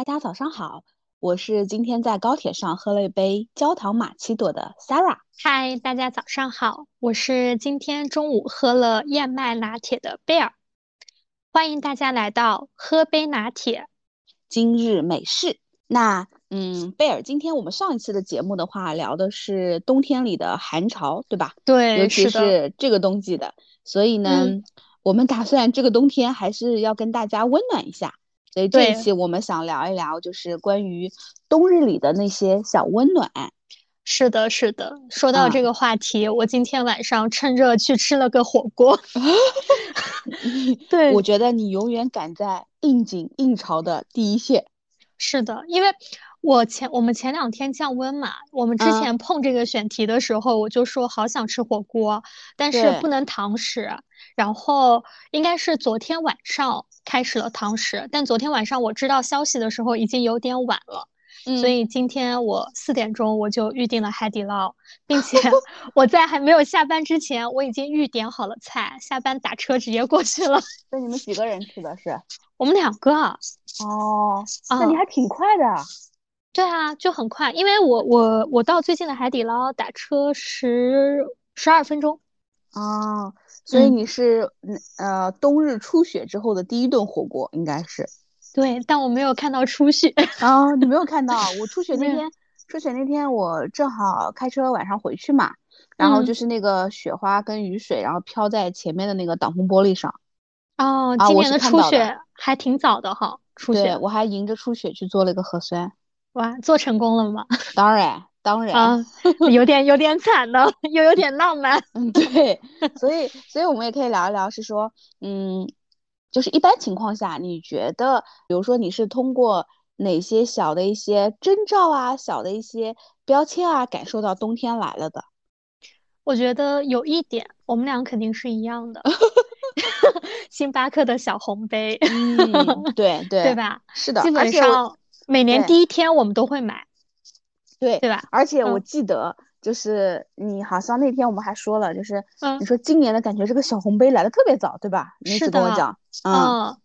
大家早上好，我是今天在高铁上喝了一杯焦糖玛奇朵的 Sarah。嗨，大家早上好，我是今天中午喝了燕麦拿铁的贝尔。欢迎大家来到喝杯拿铁，今日美式。那嗯，贝尔，今天我们上一次的节目的话，聊的是冬天里的寒潮，对吧？对，尤其是这个冬季的，所以呢，我们打算这个冬天还是要跟大家温暖一下。所以这一期我们想聊一聊，就是关于冬日里的那些小温暖。是的，是的。说到这个话题，我今天晚上趁热去吃了个火锅。对，我觉得你永远赶在应景应潮的第一线。是的，因为我前我们前两天降温嘛，我们之前碰这个选题的时候，我就说好想吃火锅，但是不能堂食。然后应该是昨天晚上。开始了堂食，但昨天晚上我知道消息的时候已经有点晚了，所以今天我四点钟我就预定了海底捞，并且我在还没有下班之前，我已经预点好了菜，下班打车直接过去了。那你们几个人吃的是？我们两个。哦，那你还挺快的。对啊，就很快，因为我我我到最近的海底捞打车十十二分钟。哦。所以你是呃冬日初雪之后的第一顿火锅，应该是。对，但我没有看到初雪啊，你没有看到我初雪那天，初雪那天我正好开车晚上回去嘛，然后就是那个雪花跟雨水，然后飘在前面的那个挡风玻璃上。哦，今年的初雪还挺早的哈，初雪。我还迎着初雪去做了一个核酸。哇，做成功了吗？当然。当然啊，有点有点惨呢，又有点浪漫。嗯，对，所以所以我们也可以聊一聊，是说，嗯，就是一般情况下，你觉得，比如说你是通过哪些小的一些征兆啊，小的一些标签啊，感受到冬天来了的？我觉得有一点，我们俩肯定是一样的，星巴克的小红杯。嗯，对对，对吧？是的，基本上每年第一天我们都会买。对对吧？而且我记得，就是你好像那天我们还说了，就是你说今年的感觉这个小红杯来的特别早，对吧？是的，跟我讲，嗯，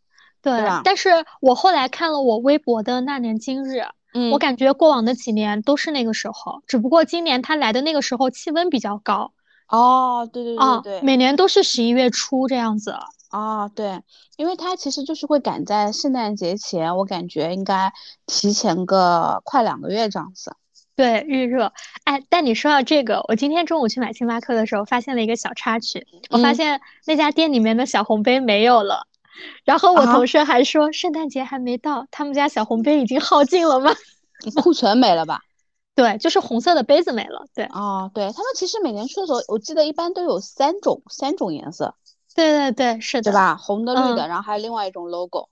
对。但是我后来看了我微博的那年今日，嗯，我感觉过往的几年都是那个时候，只不过今年它来的那个时候气温比较高。哦，对对对对，每年都是十一月初这样子。哦，对，因为他其实就是会赶在圣诞节前，我感觉应该提前个快两个月这样子。对预热，哎，但你说到这个，我今天中午去买星巴克的时候，发现了一个小插曲。我发现那家店里面的小红杯没有了，然后我同事还说圣诞节还没到，他们家小红杯已经耗尽了吗？库存没了吧？对，就是红色的杯子没了。对，哦，对他们其实每年出的时候，我记得一般都有三种三种颜色。对对对，是的，对吧？红的、绿的，然后还有另外一种 logo。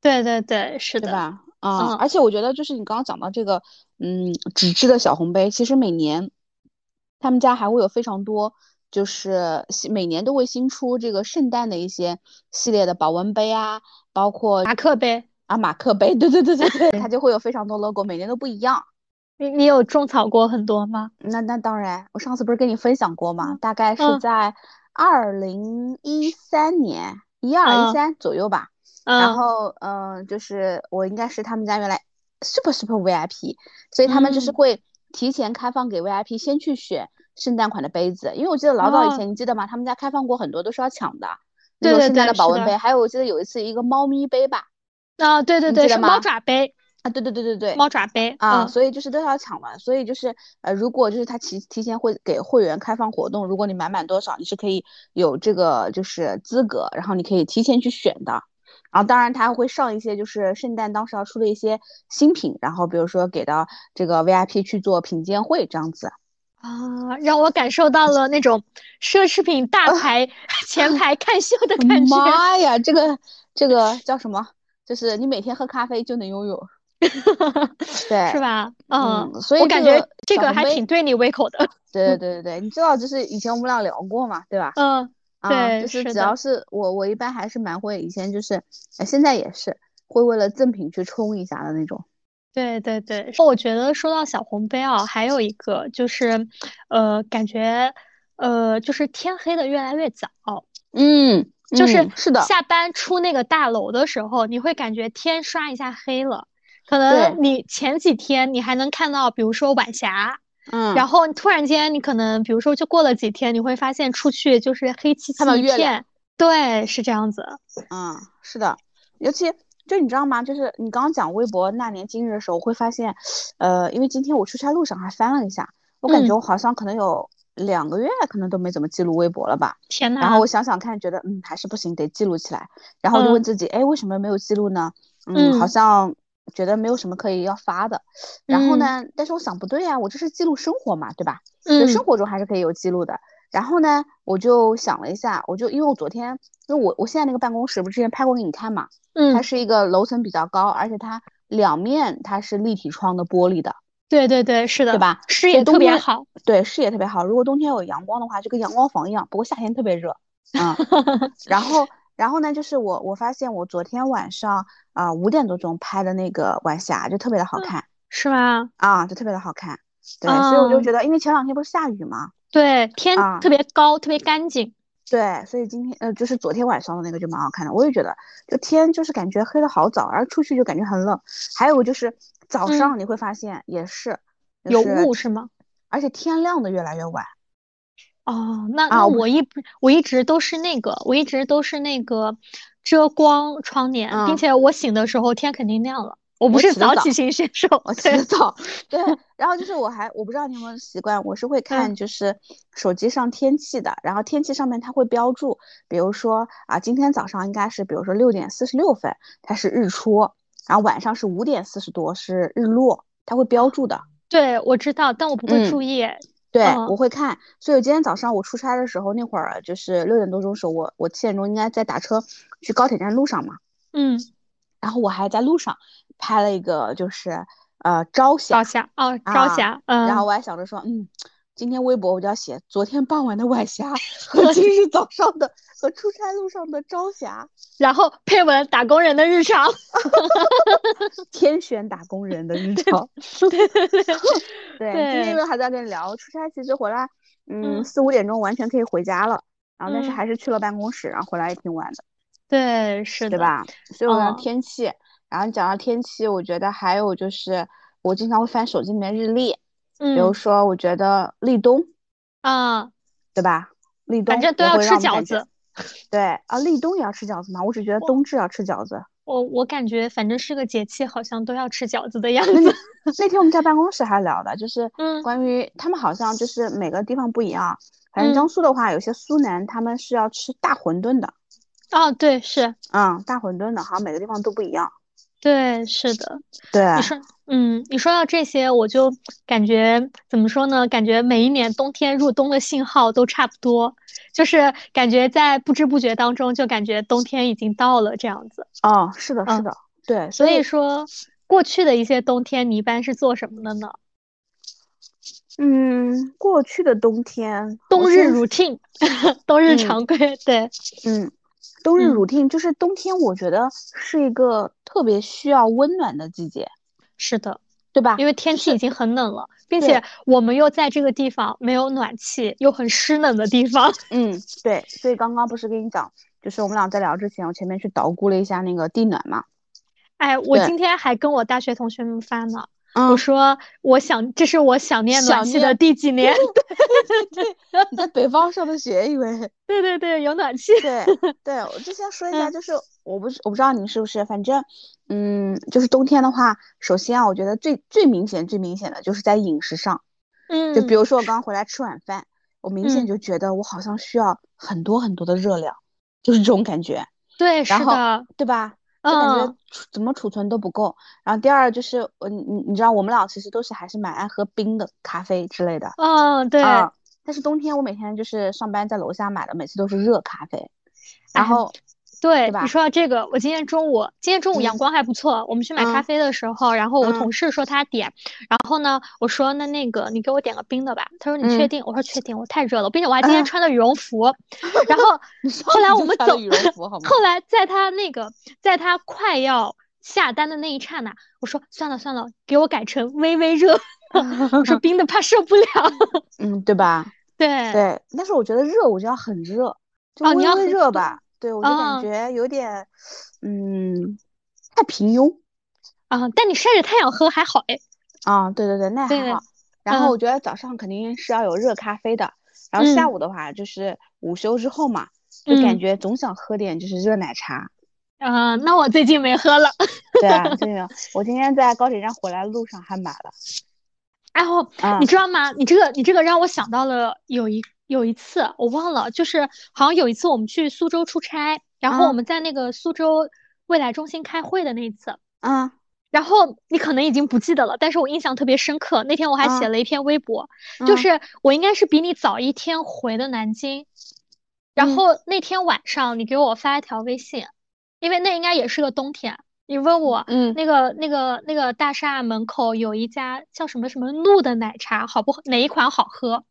对对对，是的，对吧？啊，而且我觉得就是你刚刚讲到这个，嗯，纸质的小红杯，其实每年他们家还会有非常多，就是每年都会新出这个圣诞的一些系列的保温杯啊，包括马克杯啊，马克杯，对对对对对，它就会有非常多 logo，每年都不一样。你你有种草过很多吗？那那当然，我上次不是跟你分享过吗？大概是在二零一三年，一二一三左右吧。然后，嗯，就是我应该是他们家原来 super super VIP，所以他们就是会提前开放给 VIP 先去选圣诞款的杯子，因为我记得老早以前，你记得吗？他们家开放过很多都是要抢的，那种圣诞的保温杯，还有我记得有一次一个猫咪杯吧，啊，对对对，是猫爪杯啊，对对对对对，猫爪杯啊，所以就是都要抢完，所以就是呃，如果就是他提提前会给会员开放活动，如果你买满多少，你是可以有这个就是资格，然后你可以提前去选的。然后当然，他还会上一些就是圣诞当时要出的一些新品，然后比如说给到这个 VIP 去做品鉴会这样子啊，让我感受到了那种奢侈品大 牌前排看秀的感觉。妈呀，这个这个叫什么？就是你每天喝咖啡就能拥有，对，是吧？嗯，所以我感觉这个还挺对你胃口的。对对 对对对，你知道就是以前我们俩聊过嘛，对吧？嗯。对，就是只要是我，我一般还是蛮会，以前就是，现在也是会为了赠品去冲一下的那种。对对对，我觉得说到小红杯啊，还有一个就是，呃，感觉，呃，就是天黑的越来越早。嗯，就是是的，下班出那个大楼的时候，你会感觉天刷一下黑了，可能你前几天你还能看到，比如说晚霞，嗯，然后突然间你可能，比如说就过了几天，你会发现出去就是黑漆漆一片，对，是这样子。嗯，是的，尤其就你知道吗？就是你刚刚讲微博那年今日的时候，我会发现，呃，因为今天我出差路上还翻了一下，我感觉我好像可能有两个月可能都没怎么记录微博了吧。天呐。然后我想想看，觉得嗯还是不行，得记录起来。然后就问自己，哎，为什么没有记录呢？嗯，好像。觉得没有什么可以要发的，然后呢？但是我想不对啊，我这是记录生活嘛，对吧？嗯，生活中还是可以有记录的。然后呢，我就想了一下，我就因为我昨天，因为我我现在那个办公室不是之前拍过给你看嘛，嗯，它是一个楼层比较高，而且它两面它是立体窗的玻璃的，对对对，是的，对吧？视野特别好，对，视野特别好。如果冬天有阳光的话，就跟阳光房一样。不过夏天特别热，嗯，然后。然后呢，就是我我发现我昨天晚上啊五点多钟拍的那个晚霞就特别的好看，是吗？啊，就特别的好看。对，所以我就觉得，因为前两天不是下雨吗？对，天特别高，特别干净。对，所以今天呃，就是昨天晚上的那个就蛮好看的。我也觉得，就天就是感觉黑的好早，然后出去就感觉很冷。还有就是早上你会发现也是有雾是吗？而且天亮的越来越晚。哦，那那我一我一直都是那个，我一直都是那个遮光窗帘，并且我醒的时候天肯定亮了。我不是早起型选手，我起得早。对，然后就是我还我不知道你有没有习惯，我是会看就是手机上天气的，然后天气上面它会标注，比如说啊，今天早上应该是比如说六点四十六分它是日出，然后晚上是五点四十多是日落，它会标注的。对，我知道，但我不会注意。对，我会看，所以我今天早上我出差的时候，那会儿就是六点多钟时候，我我七点钟应该在打车去高铁站路上嘛，嗯，然后我还在路上拍了一个就是呃朝霞，朝霞哦，朝霞，嗯，然后我还想着说，嗯。今天微博我就要写昨天傍晚的晚霞 和今日早上的和出差路上的朝霞，然后配文打工人的日常，天选打工人的日常。对对对对，今天因为还在跟你聊出差，其实回来嗯四五点钟完全可以回家了，然后但是还是去了办公室，然后回来也挺晚的。对，是的，对吧？所以我讲天气，然后讲到天气，我觉得还有就是我经常会翻手机里面日历。比如说，我觉得立冬，啊，对吧？立冬反正都要吃饺子。对啊，立冬也要吃饺子吗？我只觉得冬至要吃饺子。我我感觉反正是个节气，好像都要吃饺子的样子。那天我们在办公室还聊的，就是 关于他们好像就是每个地方不一样。反正江苏的话，有些苏南他们是要吃大馄饨的。哦，对，是，嗯，大馄饨的，好像每个地方都不一样。对，是的。对，你说。嗯，你说到这些，我就感觉怎么说呢？感觉每一年冬天入冬的信号都差不多，就是感觉在不知不觉当中，就感觉冬天已经到了这样子。哦，是的，是的，对。所以说，过去的一些冬天，你一般是做什么的呢？嗯，过去的冬天，冬日 routine，冬日常规，对，嗯，冬日 routine 就是冬天，我觉得是一个特别需要温暖的季节。是的，对吧？因为天气已经很冷了，并且我们又在这个地方没有暖气，又很湿冷的地方。嗯，对。所以刚刚不是跟你讲，就是我们俩在聊之前，我前面去捣鼓了一下那个地暖嘛。哎，我今天还跟我大学同学们发呢。我说，我想，这是我想念暖气的第几年？对，你在北方上的学，因为 对对对，有暖气。对 对，我之前说一下，就是我不是我不知道你是不是，反正嗯，就是冬天的话，首先啊，我觉得最最明显最明显的就是在饮食上，嗯，就比如说我刚刚回来吃晚饭，我明显就觉得我好像需要很多很多的热量，就是这种感觉。对，是的，对吧？就感觉怎么储存都不够。然后第二就是，我你你知道，我们俩其实都是还是蛮爱喝冰的咖啡之类的。嗯，对。但是冬天我每天就是上班在楼下买的，每次都是热咖啡。然后。对你说到这个，我今天中午，今天中午阳光还不错。我们去买咖啡的时候，然后我同事说他点，然后呢，我说那那个你给我点个冰的吧。他说你确定？我说确定，我太热了，并且我还今天穿的羽绒服。然后 后来我们走，后来在他那个，在他快要下单的那一刹那，我说算了算了，给我改成微微热。我说 冰的怕受不了。嗯，对吧？对对，但是我觉得热我觉得很热，就微微热吧。对，我就感觉有点，嗯，太平庸。啊，但你晒着太阳喝还好哎。啊，对对对，那还好。然后我觉得早上肯定是要有热咖啡的，然后下午的话就是午休之后嘛，就感觉总想喝点就是热奶茶。啊，那我最近没喝了。对啊，最近我今天在高铁站回来的路上还买了。然后你知道吗？你这个你这个让我想到了有一有一次我忘了，就是好像有一次我们去苏州出差，然后我们在那个苏州未来中心开会的那一次。嗯。然后你可能已经不记得了，但是我印象特别深刻。那天我还写了一篇微博，就是我应该是比你早一天回的南京，然后那天晚上你给我发一条微信，因为那应该也是个冬天，你问我，嗯，那个那个那个大厦门口有一家叫什么什么露的奶茶，好不哪一款好喝？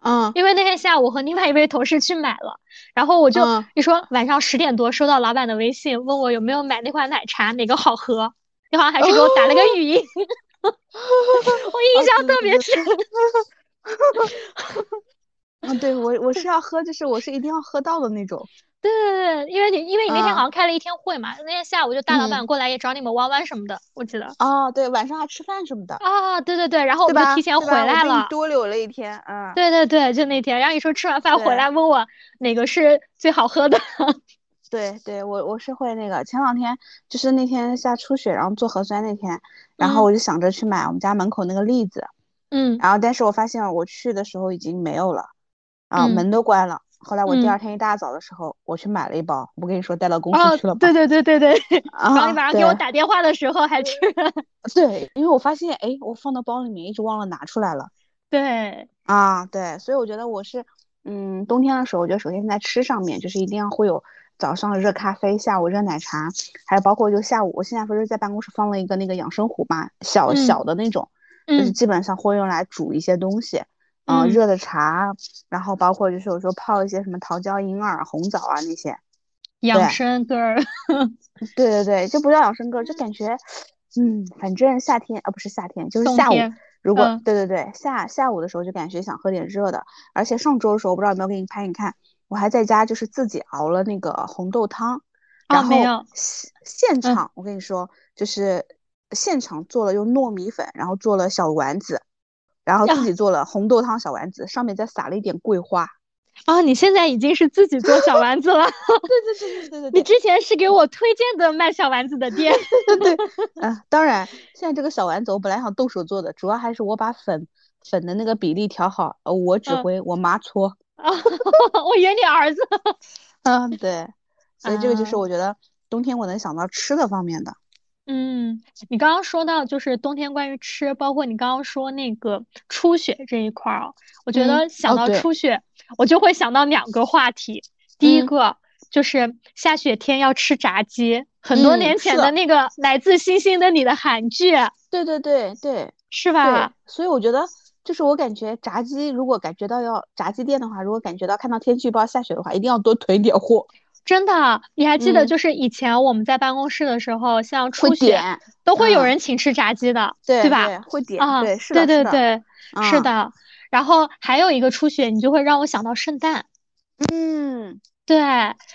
嗯，因为那天下午和另外一位同事去买了，然后我就你说晚上十点多收到老板的微信，问我有没有买那款奶茶，哪个好喝？你好像还是给我打了个语音，我印象特别深。嗯，对我我是要喝，就是我是一定要喝到的那种。对对对，因为你因为你那天好像开了一天会嘛，那天下午就大老板过来也找你们玩玩什么的，我记得。哦，对，晚上还吃饭什么的。啊，对对对，然后我们就提前回来了，多留了一天。嗯。对对对，就那天，然后你说吃完饭回来问我哪个是最好喝的。对对，我我是会那个，前两天就是那天下初雪，然后做核酸那天，然后我就想着去买我们家门口那个栗子，嗯，然后但是我发现我去的时候已经没有了，啊，门都关了。后来我第二天一大早的时候，我去买了一包，我跟你说带到公司去了。对对对对对，然后你晚上给我打电话的时候还吃。对，因为我发现，哎，我放到包里面一直忘了拿出来了。对。啊，对，所以我觉得我是，嗯，冬天的时候，我觉得首先在吃上面就是一定要会有。早上热咖啡，下午热奶茶，还有包括就下午，我现在不是在办公室放了一个那个养生壶嘛，小小的那种，就是基本上会用来煮一些东西，嗯，热的茶，然后包括就是有时候泡一些什么桃胶银耳、红枣啊那些，养生歌儿，对对对，就不叫养生个儿，就感觉，嗯，反正夏天啊不是夏天，就是下午，如果对对对，下下午的时候就感觉想喝点热的，而且上周的时候我不知道有没有给你拍，你看。我还在家就是自己熬了那个红豆汤，然后现现场我跟你说就是现场做了用糯米粉，然后做了小丸子，然后自己做了红豆汤小丸子，上面再撒了一点桂花。啊，你现在已经是自己做小丸子了？对对对对对对。你之前是给我推荐的卖小丸子的店。对，嗯，当然，现在这个小丸子我本来想动手做的，主要还是我把粉粉的那个比例调好，呃，我指挥，我妈搓。啊，我演你儿子。嗯，对，所以这个就是我觉得冬天我能想到吃的方面的。嗯，你刚刚说到就是冬天关于吃，包括你刚刚说那个初雪这一块儿，我觉得想到初雪，我就会想到两个话题。第一个就是下雪天要吃炸鸡，很多年前的那个来自星星的你的韩剧。对对对对，是吧？所以我觉得。就是我感觉炸鸡，如果感觉到要炸鸡店的话，如果感觉到看到天气预报下雪的话，一定要多囤点货。真的，你还记得就是以前我们在办公室的时候，像初雪都会有人请吃炸鸡的，对吧？会点啊，对，是的，对对对，是的。然后还有一个初雪，你就会让我想到圣诞。嗯，对。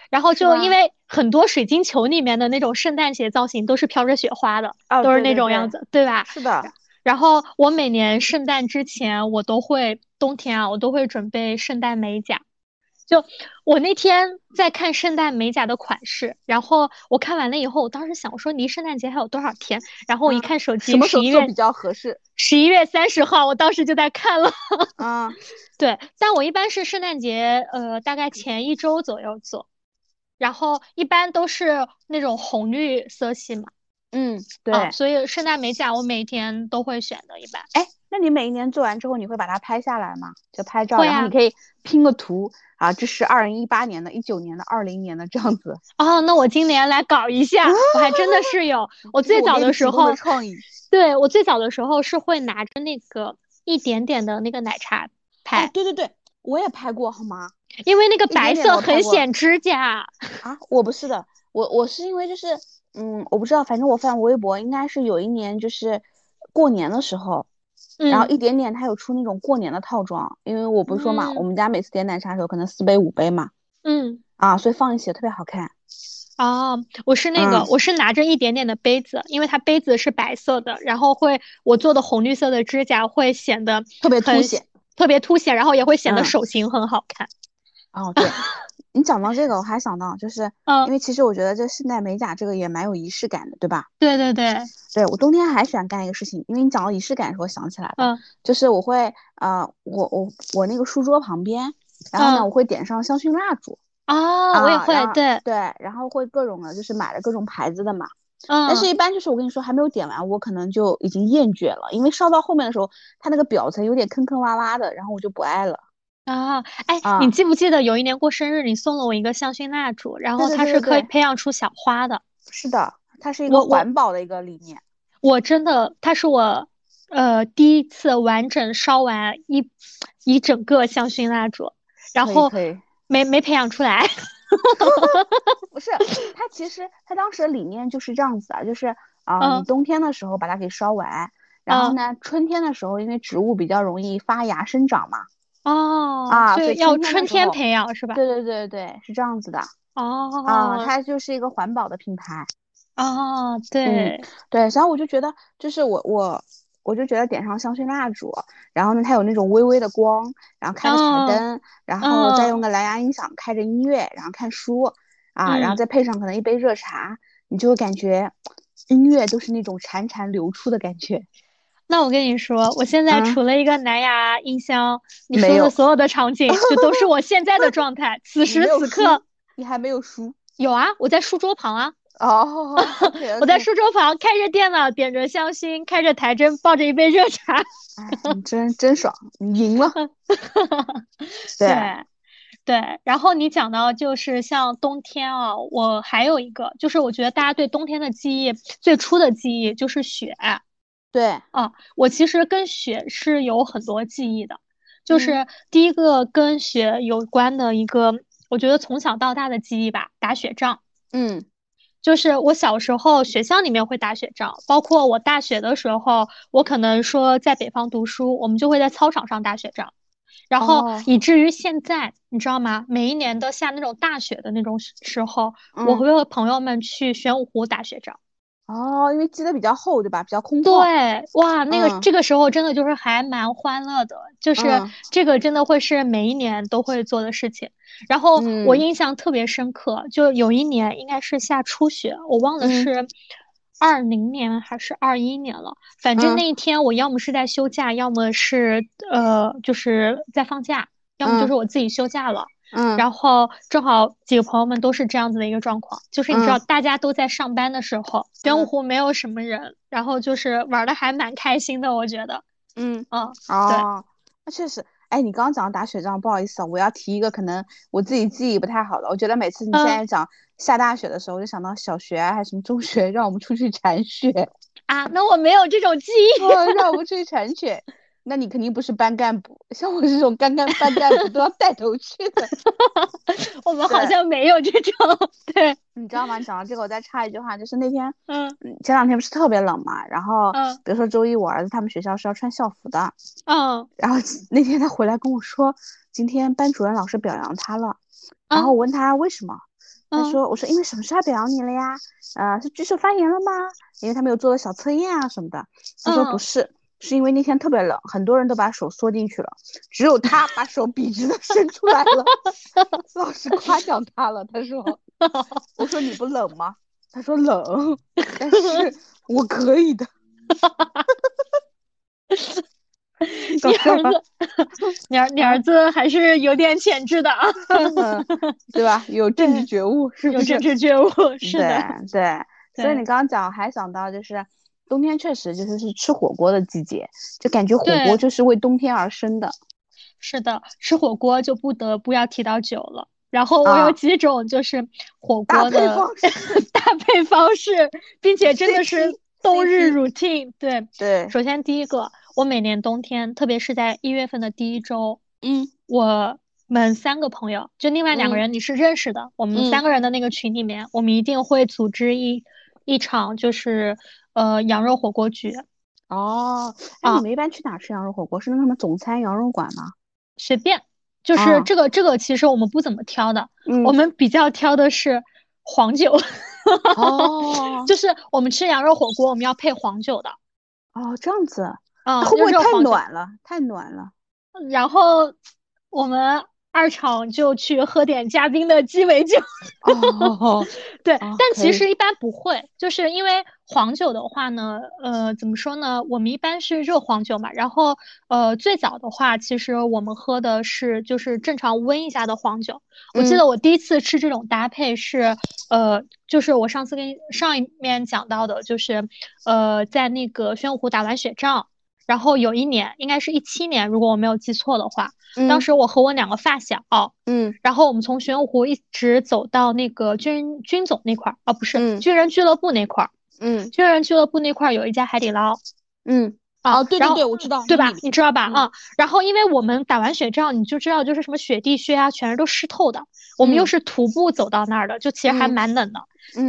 然后就因为很多水晶球里面的那种圣诞节造型都是飘着雪花的，都是那种样子，对吧？是的。然后我每年圣诞之前，我都会冬天啊，我都会准备圣诞美甲。就我那天在看圣诞美甲的款式，然后我看完了以后，我当时想，我说离圣诞节还有多少天？然后我一看手机，十一月比较合适？十一月三十号，我当时就在看了。啊，对，但我一般是圣诞节，呃，大概前一周左右做，然后一般都是那种红绿色系嘛。嗯，对，所以圣诞美甲我每天都会选的，一般。哎，那你每一年做完之后，你会把它拍下来吗？就拍照，然后你可以拼个图啊，这是二零一八年的、一九年的、二零年的这样子。哦，那我今年来搞一下，我还真的是有。我最早的时候，创意。对我最早的时候是会拿着那个一点点的那个奶茶拍。对对对，我也拍过，好吗？因为那个白色很显指甲。啊，我不是的，我我是因为就是。嗯，我不知道，反正我翻微博，应该是有一年就是过年的时候，然后一点点它有出那种过年的套装，因为我不是说嘛，我们家每次点奶茶的时候可能四杯五杯嘛，嗯，啊，所以放一起特别好看，哦，我是那个，我是拿着一点点的杯子，因为它杯子是白色的，然后会我做的红绿色的指甲会显得特别凸显，特别凸显，然后也会显得手型很好看。哦，对，你讲到这个，我还想到就是，因为其实我觉得这现代美甲这个也蛮有仪式感的，对吧？对对对，对我冬天还喜欢干一个事情，因为你讲到仪式感的时候，我想起来了，嗯，就是我会呃，我我我那个书桌旁边，然后呢，我会点上香薰蜡烛。啊，我也会，对对，然后会各种的，就是买了各种牌子的嘛。嗯。但是，一般就是我跟你说，还没有点完，我可能就已经厌倦了，因为烧到后面的时候，它那个表层有点坑坑洼洼的，然后我就不爱了。啊，哎，你记不记得有一年过生日，你送了我一个香薰蜡烛，然后它是可以培养出小花的。是的，它是一个环保的一个理念。我真的，它是我呃第一次完整烧完一一整个香薰蜡烛，然后。没没培养出来，不是，他其实他当时的理念就是这样子的，就是啊，你冬天的时候把它给烧完，然后呢，春天的时候因为植物比较容易发芽生长嘛，哦，啊，所以，要春天培养是吧？对对对对，是这样子的。哦，啊，它就是一个环保的品牌。哦，对对，然后我就觉得，就是我我。我就觉得点上香薰蜡烛，然后呢，它有那种微微的光，然后开个彩灯，然后再用个蓝牙音响开着音乐，然后看书，啊，然后再配上可能一杯热茶，你就会感觉音乐都是那种潺潺流出的感觉。那我跟你说，我现在除了一个蓝牙音箱，你说的所有的场景就都是我现在的状态。此时此刻，你还没有书？有啊，我在书桌旁啊。哦，我在书桌旁开着电脑，点着香薰，开着台灯，抱着一杯热茶，你真真爽，你赢了。对对，然后你讲到就是像冬天啊，我还有一个，就是我觉得大家对冬天的记忆最初的记忆就是雪。对，啊，我其实跟雪是有很多记忆的，就是第一个跟雪有关的一个，我觉得从小到大的记忆吧，打雪仗。嗯。就是我小时候学校里面会打雪仗，包括我大学的时候，我可能说在北方读书，我们就会在操场上打雪仗，然后以至于现在，你知道吗？每一年都下那种大雪的那种时候，我会和朋友们去玄武湖打雪仗。哦，因为积的比较厚，对吧？比较空旷。对，哇，那个这个时候真的就是还蛮欢乐的，就是这个真的会是每一年都会做的事情。然后我印象特别深刻，就有一年应该是下初雪，我忘了是二零年还是二一年了。反正那一天我要么是在休假，要么是呃就是在放假，要么就是我自己休假了。嗯，然后正好几个朋友们都是这样子的一个状况，就是你知道大家都在上班的时候，玄武湖没有什么人，然后就是玩的还蛮开心的，我觉得。嗯嗯，哦，那确实。哎，你刚刚讲打雪仗，不好意思啊，我要提一个可能我自己记忆不太好的。我觉得每次你现在讲下大雪的时候，我就想到小学还是什么中学，让我们出去铲雪啊。那我没有这种记忆，让我们出去铲雪。那你肯定不是班干部，像我这种干干班干部都要带头去的。我们好像没有这种。对，你知道吗？讲到这个，我再插一句话，就是那天，嗯，前两天不是特别冷嘛，然后，嗯，比如说周一我儿子他们学校是要穿校服的，嗯，然后 那天他回来跟我说，今天班主任老师表扬他了，然后我问他为什么，他说，我说因为什么事他表扬你了呀？呃，是举手发言了吗？因为他们有做了小测验啊什么的。他说不是。是因为那天特别冷，很多人都把手缩进去了，只有他把手笔直的伸出来了。老师夸奖他了，他说：“我说你不冷吗？”他说：“冷，但是我可以的。”你儿子，你儿你儿子还是有点潜质的啊，对吧？有政治觉悟，是有政治觉悟，是的，对。所以你刚刚讲，还想到就是。冬天确实就是是吃火锅的季节，就感觉火锅就是为冬天而生的。是的，吃火锅就不得不要提到酒了。然后我有几种就是火锅的搭 配方式，并且真的是冬日 routine。对对，首先第一个，我每年冬天，特别是在一月份的第一周，嗯，我们三个朋友，就另外两个人你是认识的，我们三个人的那个群里面，我们一定会组织一一场就是。呃，羊肉火锅局。哦，哎，你们一般去哪吃羊肉火锅？是那什么总餐羊肉馆吗？随便，就是这个这个，其实我们不怎么挑的。嗯，我们比较挑的是黄酒。哦，就是我们吃羊肉火锅，我们要配黄酒的。哦，这样子，啊，会不会太暖了？太暖了。然后我们二厂就去喝点嘉宾的鸡尾酒。哦，对，但其实一般不会，就是因为黄酒的话呢，呃，怎么说呢？我们一般是热黄酒嘛。然后，呃，最早的话，其实我们喝的是就是正常温一下的黄酒。我记得我第一次吃这种搭配是，呃，就是我上次跟上一面讲到的，就是呃，在那个玄武湖打完雪仗。然后有一年，应该是一七年，如果我没有记错的话，当时我和我两个发小，嗯，然后我们从玄武湖一直走到那个军军总那块儿，哦，不是，军人俱乐部那块儿，嗯，军人俱乐部那块儿有一家海底捞，嗯，哦，对对对，我知道，对吧？你知道吧？啊，然后因为我们打完雪仗，你就知道就是什么雪地靴啊，全是都湿透的，我们又是徒步走到那儿的，就其实还蛮冷的。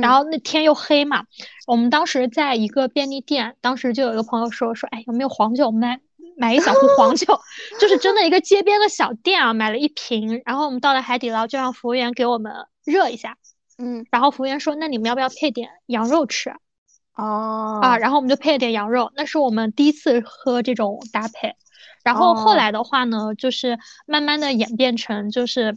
然后那天又黑嘛，我们当时在一个便利店，当时就有一个朋友说说，哎，有没有黄酒？我们买买一小壶黄酒，就是真的一个街边的小店啊，买了一瓶。然后我们到了海底捞，就让服务员给我们热一下。嗯，然后服务员说，那你们要不要配点羊肉吃？哦，啊，然后我们就配了点羊肉，那是我们第一次喝这种搭配。然后后来的话呢，就是慢慢的演变成，就是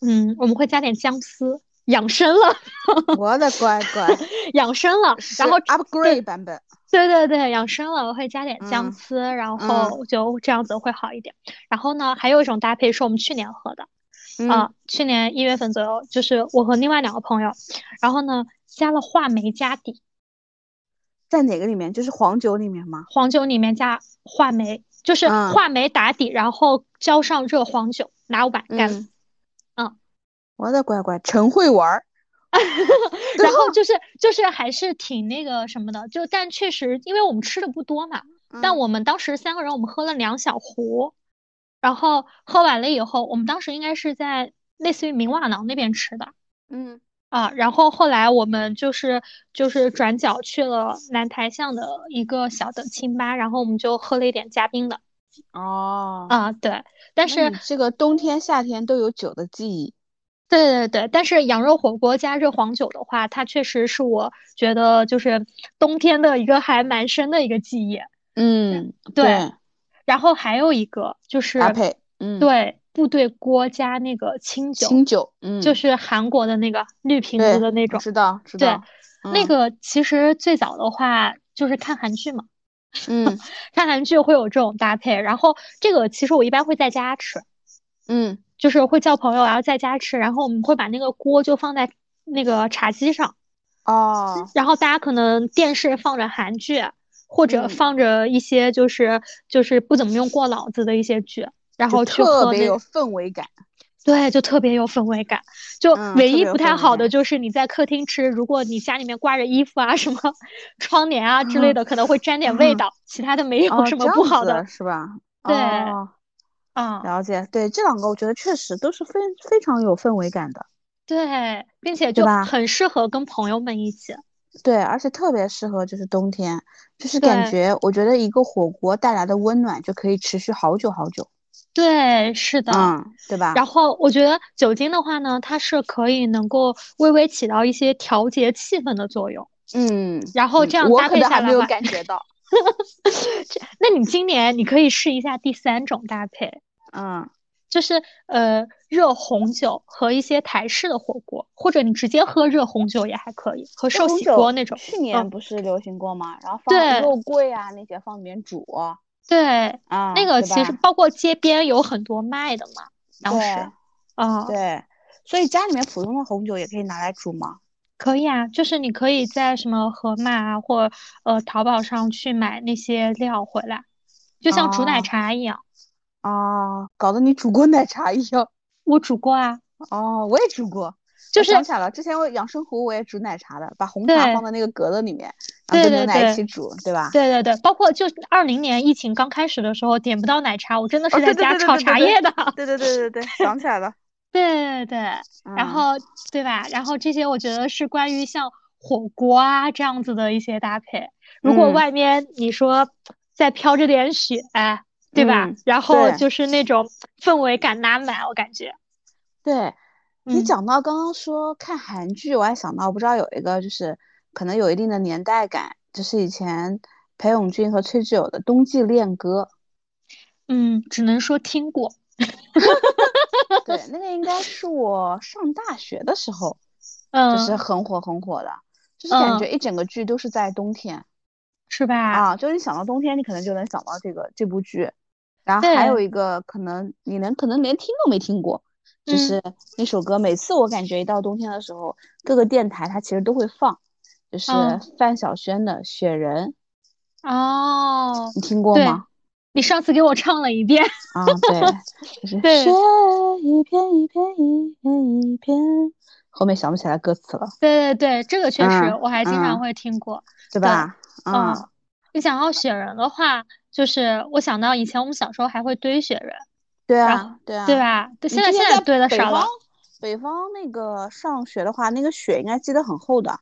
嗯，我们会加点姜丝。养生了，我的乖乖，养生了，然后 upgrade 版本，对对对，养生了，我会加点姜丝，然后就这样子会好一点。然后呢，还有一种搭配是我们去年喝的，啊，去年一月份左右，就是我和另外两个朋友，然后呢加了话梅加底，在哪个里面？就是黄酒里面吗？黄酒里面加话梅，就是话梅打底，然后浇上热黄酒，拿五百干。我的乖乖，陈会玩儿，然后就是就是还是挺那个什么的，就但确实，因为我们吃的不多嘛，但我们当时三个人我们喝了两小壶，然后喝完了以后，我们当时应该是在类似于明瓦廊那边吃的，嗯啊，然后后来我们就是就是转角去了南台巷的一个小的清吧，然后我们就喝了一点加冰的，哦，啊对，但是这个冬天夏天都有酒的记忆。对对对，但是羊肉火锅加热黄酒的话，它确实是我觉得就是冬天的一个还蛮深的一个记忆。嗯，对。然后还有一个就是搭配，嗯，对，部队锅加那个清酒，清酒，嗯，就是韩国的那个绿瓶子的那种，知道知道。对，那个其实最早的话就是看韩剧嘛，嗯，看韩剧会有这种搭配。然后这个其实我一般会在家吃，嗯。就是会叫朋友，然后在家吃，然后我们会把那个锅就放在那个茶几上，哦，然后大家可能电视放着韩剧，或者放着一些就是就是不怎么用过脑子的一些剧，然后特别有氛围感。对，就特别有氛围感。就唯一不太好的就是你在客厅吃，如果你家里面挂着衣服啊、什么窗帘啊之类的，可能会沾点味道。其他的没有什么不好的，是吧？对。啊，了解，对这两个，我觉得确实都是非非常有氛围感的，对，并且就很适合跟朋友们一起，对，而且特别适合就是冬天，就是感觉我觉得一个火锅带来的温暖就可以持续好久好久，对，是的，嗯，对吧？然后我觉得酒精的话呢，它是可以能够微微起到一些调节气氛的作用，嗯，然后这样搭配下来，没有感觉到，那你今年你可以试一下第三种搭配。嗯，就是呃，热红酒和一些台式的火锅，或者你直接喝热红酒也还可以，和寿喜锅那种。去年不是流行过吗？然后放肉桂啊那些放里面煮。对啊，那个其实包括街边有很多卖的嘛。当时啊，对，所以家里面普通的红酒也可以拿来煮吗？可以啊，就是你可以在什么盒马啊，或呃淘宝上去买那些料回来，就像煮奶茶一样。啊，搞得你煮过奶茶一样。我煮过啊。哦，我也煮过。就是想起来了，之前我养生壶我也煮奶茶的，把红茶放在那个格子里面，然后跟牛奶一起煮，对吧？对对对，包括就二零年疫情刚开始的时候，点不到奶茶，我真的是在家炒茶叶的。对对对对对，想起来了。对对对，然后对吧？然后这些我觉得是关于像火锅啊这样子的一些搭配。如果外面你说再飘着点雪。对吧？然后就是那种氛围感拉满，我感觉。对，你讲到刚刚说看韩剧，我还想到，我不知道有一个就是可能有一定的年代感，就是以前裴勇俊和崔智友的《冬季恋歌》。嗯，只能说听过。对，那个应该是我上大学的时候，嗯就是很火很火的，就是感觉一整个剧都是在冬天，是吧？啊，就是你想到冬天，你可能就能想到这个这部剧。然后还有一个可能你能可能连听都没听过，就是那首歌。每次我感觉一到冬天的时候，各个电台它其实都会放，就是范晓萱的《雪人》。哦，你听过吗？你上次给我唱了一遍。啊，对，就是雪一片一片一片一片，后面想不起来歌词了。对对对，这个确实我还经常会听过，对吧？嗯，你想到雪人的话。就是我想到以前我们小时候还会堆雪人，对啊，对啊，对吧？现在现在堆的少了。北方那个上学的话，那个雪应该积得很厚的。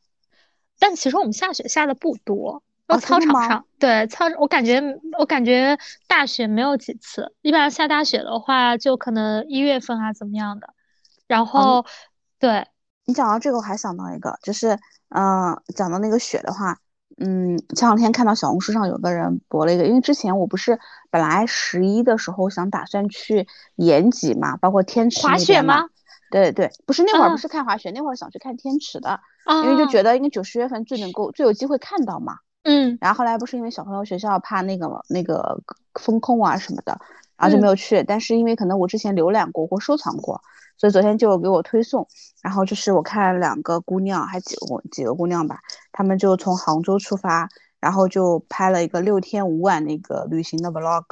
但其实我们下雪下的不多，操场上对操，我感觉我感觉大雪没有几次，一般下大雪的话就可能一月份啊怎么样的。然后，对你讲到这个，我还想到一个，就是嗯，讲到那个雪的话。嗯，前两天看到小红书上有个人博了一个，因为之前我不是本来十一的时候想打算去延吉嘛，包括天池滑雪吗？对对，不是那会儿不是看滑雪，那会儿想去看天池的，因为就觉得应该九十月份最能够最有机会看到嘛。嗯，然后后来不是因为小朋友学校怕那个那个风控啊什么的，然后就没有去。但是因为可能我之前浏览过或收藏过。所以昨天就给我推送，然后就是我看两个姑娘，还几个几个姑娘吧，她们就从杭州出发，然后就拍了一个六天五晚那个旅行的 vlog，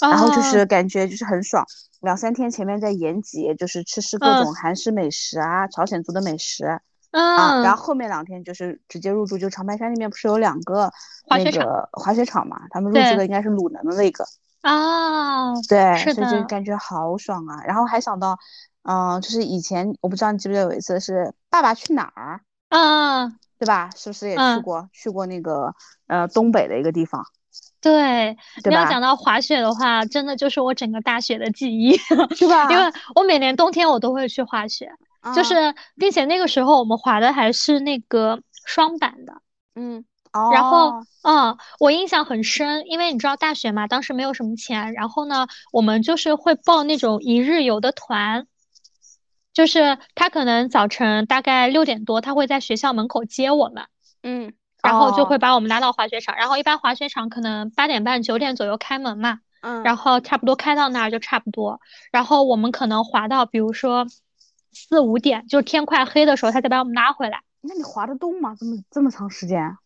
然后就是感觉就是很爽。两三天前面在延吉，就是吃吃各种韩式美食啊，朝鲜族的美食啊，然后后面两天就是直接入住，就长白山那边不是有两个那个滑雪场嘛，他们入住的应该是鲁能的那个啊，对，所以就感觉好爽啊，然后还想到。嗯，就是以前我不知道你记不记得有一次是《爸爸去哪儿》啊，对吧？是不是也去过去过那个呃东北的一个地方？对，你要讲到滑雪的话，真的就是我整个大学的记忆，是吧？因为我每年冬天我都会去滑雪，就是并且那个时候我们滑的还是那个双板的，嗯。然后，嗯，我印象很深，因为你知道大学嘛，当时没有什么钱，然后呢，我们就是会报那种一日游的团。就是他可能早晨大概六点多，他会在学校门口接我们，嗯，然后就会把我们拉到滑雪场，然后一般滑雪场可能八点半九点左右开门嘛，嗯，然后差不多开到那儿就差不多，然后我们可能滑到比如说四五点，就天快黑的时候，他再把我们拉回来。那你滑得动吗？这么这么长时间？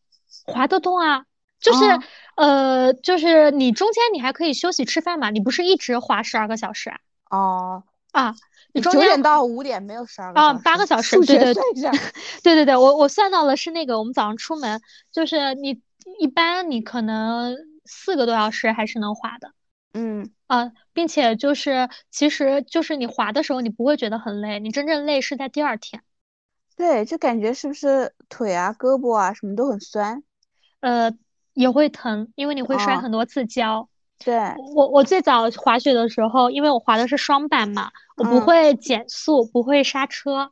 滑得动啊，就是呃，就是你中间你还可以休息吃饭嘛，你不是一直滑十二个小时啊？哦，啊。九点到五点没有十二个啊，八个小时。对对对，对对对，我我算到了是那个，我们早上出门就是你一般你可能四个多小时还是能滑的。嗯啊，并且就是其实就是你滑的时候你不会觉得很累，你真正累是在第二天。对，就感觉是不是腿啊、胳膊啊什么都很酸？呃，也会疼，因为你会摔很多次跤。对。我，我最早滑雪的时候，因为我滑的是双板嘛，我不会减速，不会刹车，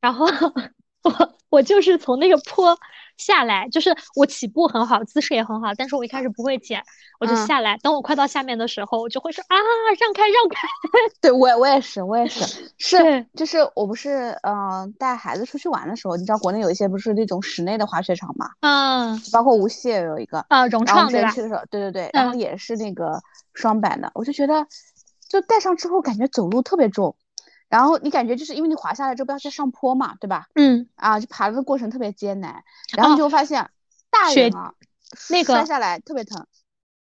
然后 我我就是从那个坡。下来就是我起步很好，姿势也很好，但是我一开始不会减，我就下来。等我快到下面的时候，我就会说啊，让开，让开。对我我也是，我也是，是就是我不是嗯带孩子出去玩的时候，你知道国内有一些不是那种室内的滑雪场嘛，嗯，包括无锡也有一个啊融创对吧？去的时候，对对对，然后也是那个双板的，我就觉得就带上之后感觉走路特别重。然后你感觉就是因为你滑下来之后不要再上坡嘛，对吧？嗯。啊，就爬的过程特别艰难，然后你就发现大人啊，那个摔下来特别疼。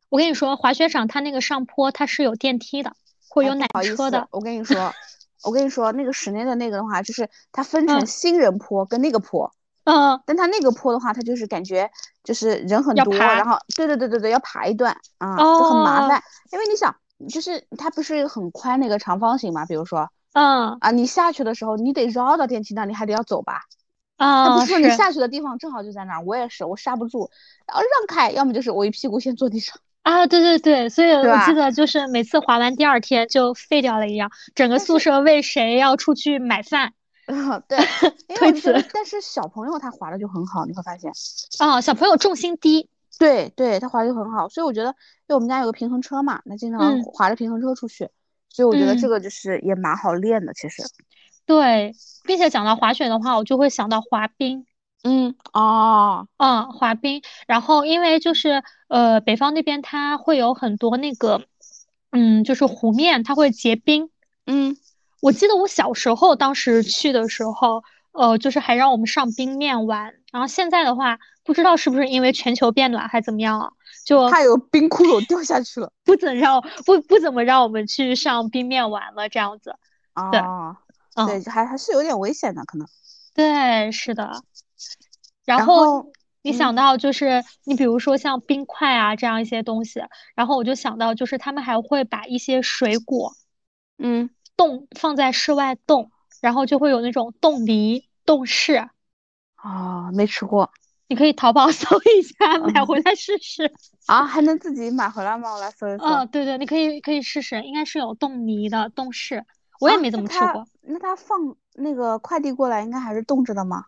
我跟你说，滑雪场它那个上坡它是有电梯的，会有缆车的。我跟你说，我跟你说，那个室内的那个的话，就是它分成新人坡跟那个坡。嗯。但它那个坡的话，它就是感觉就是人很多，然后对对对对对，要爬一段啊，就很麻烦。因为你想，就是它不是很宽那个长方形嘛，比如说。嗯啊，你下去的时候，你得绕到电梯那里，还得要走吧？啊，那不是你下去的地方正好就在那儿。我也是，我刹不住，然后让开，要么就是我一屁股先坐地上。啊，对对对，所以我记得就是每次滑完第二天就废掉了一样，整个宿舍为谁要出去买饭？啊，对，推辞。但是小朋友他滑的就很好，你会发现。啊，小朋友重心低。对对，他滑的就很好，所以我觉得，因为我们家有个平衡车嘛，那经常滑着平衡车出去，所以我觉得这个就是也蛮好练的，其实。对，并且讲到滑雪的话，我就会想到滑冰。嗯，哦，嗯，滑冰。然后因为就是呃，北方那边它会有很多那个，嗯，就是湖面它会结冰。嗯，我记得我小时候当时去的时候，呃，就是还让我们上冰面玩。然后现在的话，不知道是不是因为全球变暖还怎么样啊，就怕有冰窟窿掉下去了，不怎让不不怎么让我们去上冰面玩了这样子。对。对，还还是有点危险的，可能。对，是的。然后你想到就是你比如说像冰块啊这样一些东西，然后我就想到就是他们还会把一些水果，嗯，冻放在室外冻，然后就会有那种冻梨、冻柿。啊，没吃过。你可以淘宝 搜一下，买回来试试。啊，还能自己买回来吗？我来搜一搜。嗯，对对，你可以可以试试，应该是有冻泥的、冻柿。我也没怎么吃过。那他放那个快递过来，应该还是冻着的吗？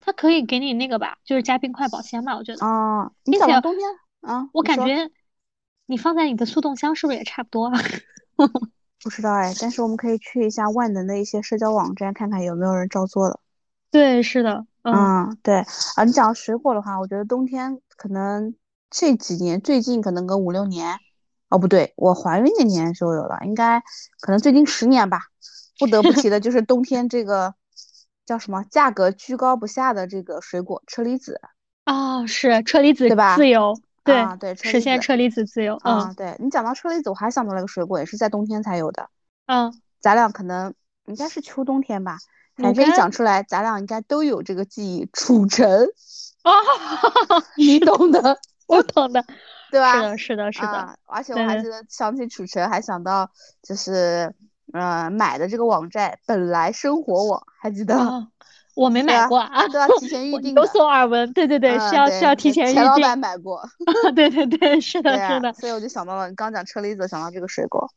他可以给你那个吧，就是加冰块保鲜吧，我觉得。哦。你想冬天啊，我感觉你放在你的速冻箱是不是也差不多？不知道哎，但是我们可以去一下万能的一些社交网站，看看有没有人照做的。对，是的。嗯，对啊，你讲到水果的话，我觉得冬天可能这几年最近可能个五六年。哦，不对，我怀孕那年就有了，应该可能最近十年吧。不得不提的 就是冬天这个叫什么，价格居高不下的这个水果车厘子啊，是车厘子对吧？自由，对对，实现车厘子自由。嗯，对你讲到车厘子，我还想到了一个水果，也是在冬天才有的。嗯，咱俩可能应该是秋冬天吧，反正一讲出来，咱俩应该都有这个记忆。褚橙啊，你懂的，我懂的。对吧？是的，是的，是的。而且我还记得想起楚尘，还想到就是呃买的这个网站本来生活网，还记得？我没买过啊，都要提前预定。有所耳闻，对对对，需要需要提前预定。钱老板买过。对对对，是的，是的。所以我就想到了，你刚讲车厘子，想到这个水果。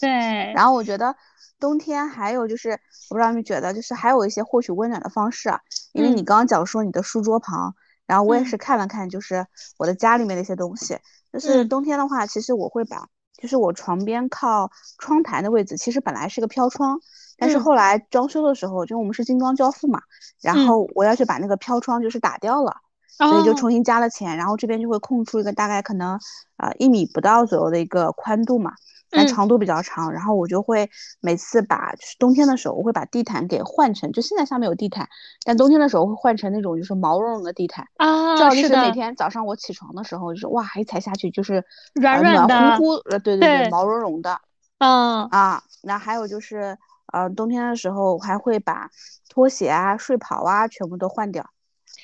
对。然后我觉得冬天还有就是，我不知道你觉得，就是还有一些获取温暖的方式啊，因为你刚刚讲说你的书桌旁。然后我也是看了看，就是我的家里面的一些东西。就是冬天的话，其实我会把，就是我床边靠窗台的位置，其实本来是个飘窗，但是后来装修的时候，就我们是精装交付嘛，然后我要去把那个飘窗就是打掉了，所以就重新加了钱，然后这边就会空出一个大概可能啊一米不到左右的一个宽度嘛。但长度比较长，然后我就会每次把就是冬天的时候，我会把地毯给换成，就现在下面有地毯，但冬天的时候会换成那种就是毛茸茸的地毯。啊，这样就是每天早上我起床的时候就是哇一踩下去就是软软的、暖乎乎，呃对对对，毛茸茸的，嗯。啊，那还有就是呃冬天的时候我还会把拖鞋啊、睡袍啊全部都换掉，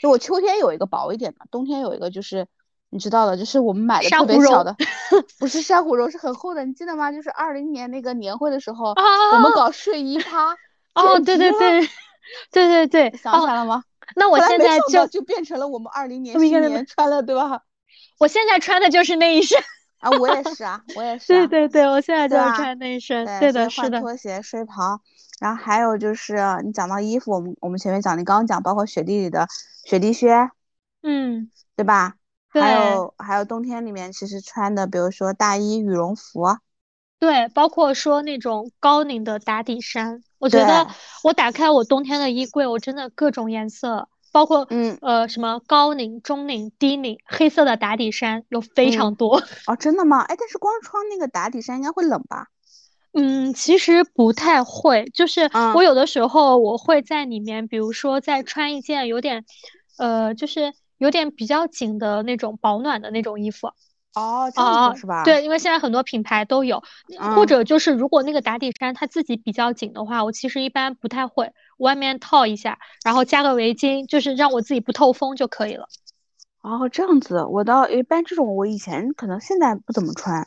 就我秋天有一个薄一点的，冬天有一个就是。你知道的，就是我们买的特别小的，不是珊瑚绒，是很厚的，你记得吗？就是二零年那个年会的时候，我们搞睡衣趴。哦，对对对，对对对，想起来了吗？那我现在就就变成了我们二零年新年穿了，对吧？我现在穿的就是那一身。啊，我也是啊，我也是。对对对，我现在就是穿那一身。对的，是的。拖鞋、睡袍，然后还有就是你讲到衣服，我们我们前面讲，你刚刚讲包括雪地里的雪地靴，嗯，对吧？还有还有冬天里面其实穿的，比如说大衣、羽绒服，对，包括说那种高领的打底衫，我觉得我打开我冬天的衣柜，我真的各种颜色，包括嗯呃什么高领、中领、低领，黑色的打底衫有非常多。哦，真的吗？哎，但是光穿那个打底衫应该会冷吧？嗯，其实不太会，就是我有的时候我会在里面，比如说再穿一件有点呃，就是。有点比较紧的那种保暖的那种衣服，哦，这样子是吧？对，因为现在很多品牌都有，或者就是如果那个打底衫它自己比较紧的话，我其实一般不太会，外面套一下，然后加个围巾，就是让我自己不透风就可以了。哦，这样子，我倒一般这种我以前可能现在不怎么穿，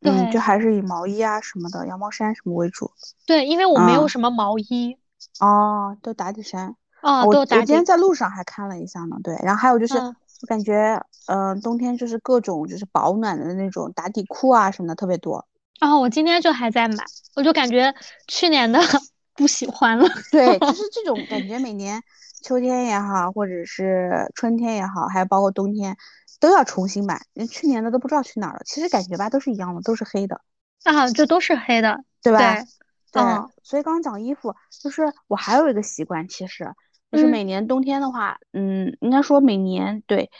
嗯，就还是以毛衣啊什么的，羊毛衫什么为主。对，因为我没有什么毛衣。哦，都打底衫。啊，我我今天在路上还看了一下呢，对，然后还有就是我感觉，嗯，冬天就是各种就是保暖的那种打底裤啊什么的特别多。哦，我今天就还在买，我就感觉去年的 不喜欢了。对，就 是这种感觉，每年秋天也好，或者是春天也好，还有包括冬天，都要重新买。去年的都不知道去哪儿了。其实感觉吧，都是一样的，都是黑的。啊，这都是黑的，对吧？对，所以刚刚讲衣服，就是我还有一个习惯，其实就是每年冬天的话，嗯，应该说每年对。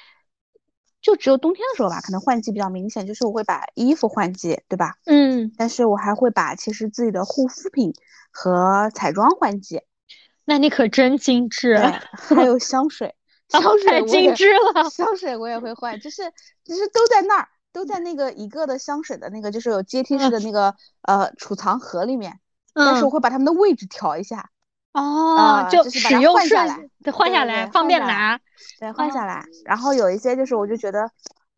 就只有冬天的时候吧，可能换季比较明显，就是我会把衣服换季，对吧？嗯，但是我还会把其实自己的护肤品和彩妆换季。那你可真精致。还有香水，香水太精致了。香水我也会换，就是就是都在那儿，都在那个一个的香水的那个就是有阶梯式的那个呃储藏盒里面，但是我会把它们的位置调一下。哦，就使用下来，对，换下来方便拿，对，换下来。然后有一些就是，我就觉得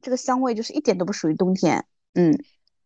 这个香味就是一点都不属于冬天，嗯。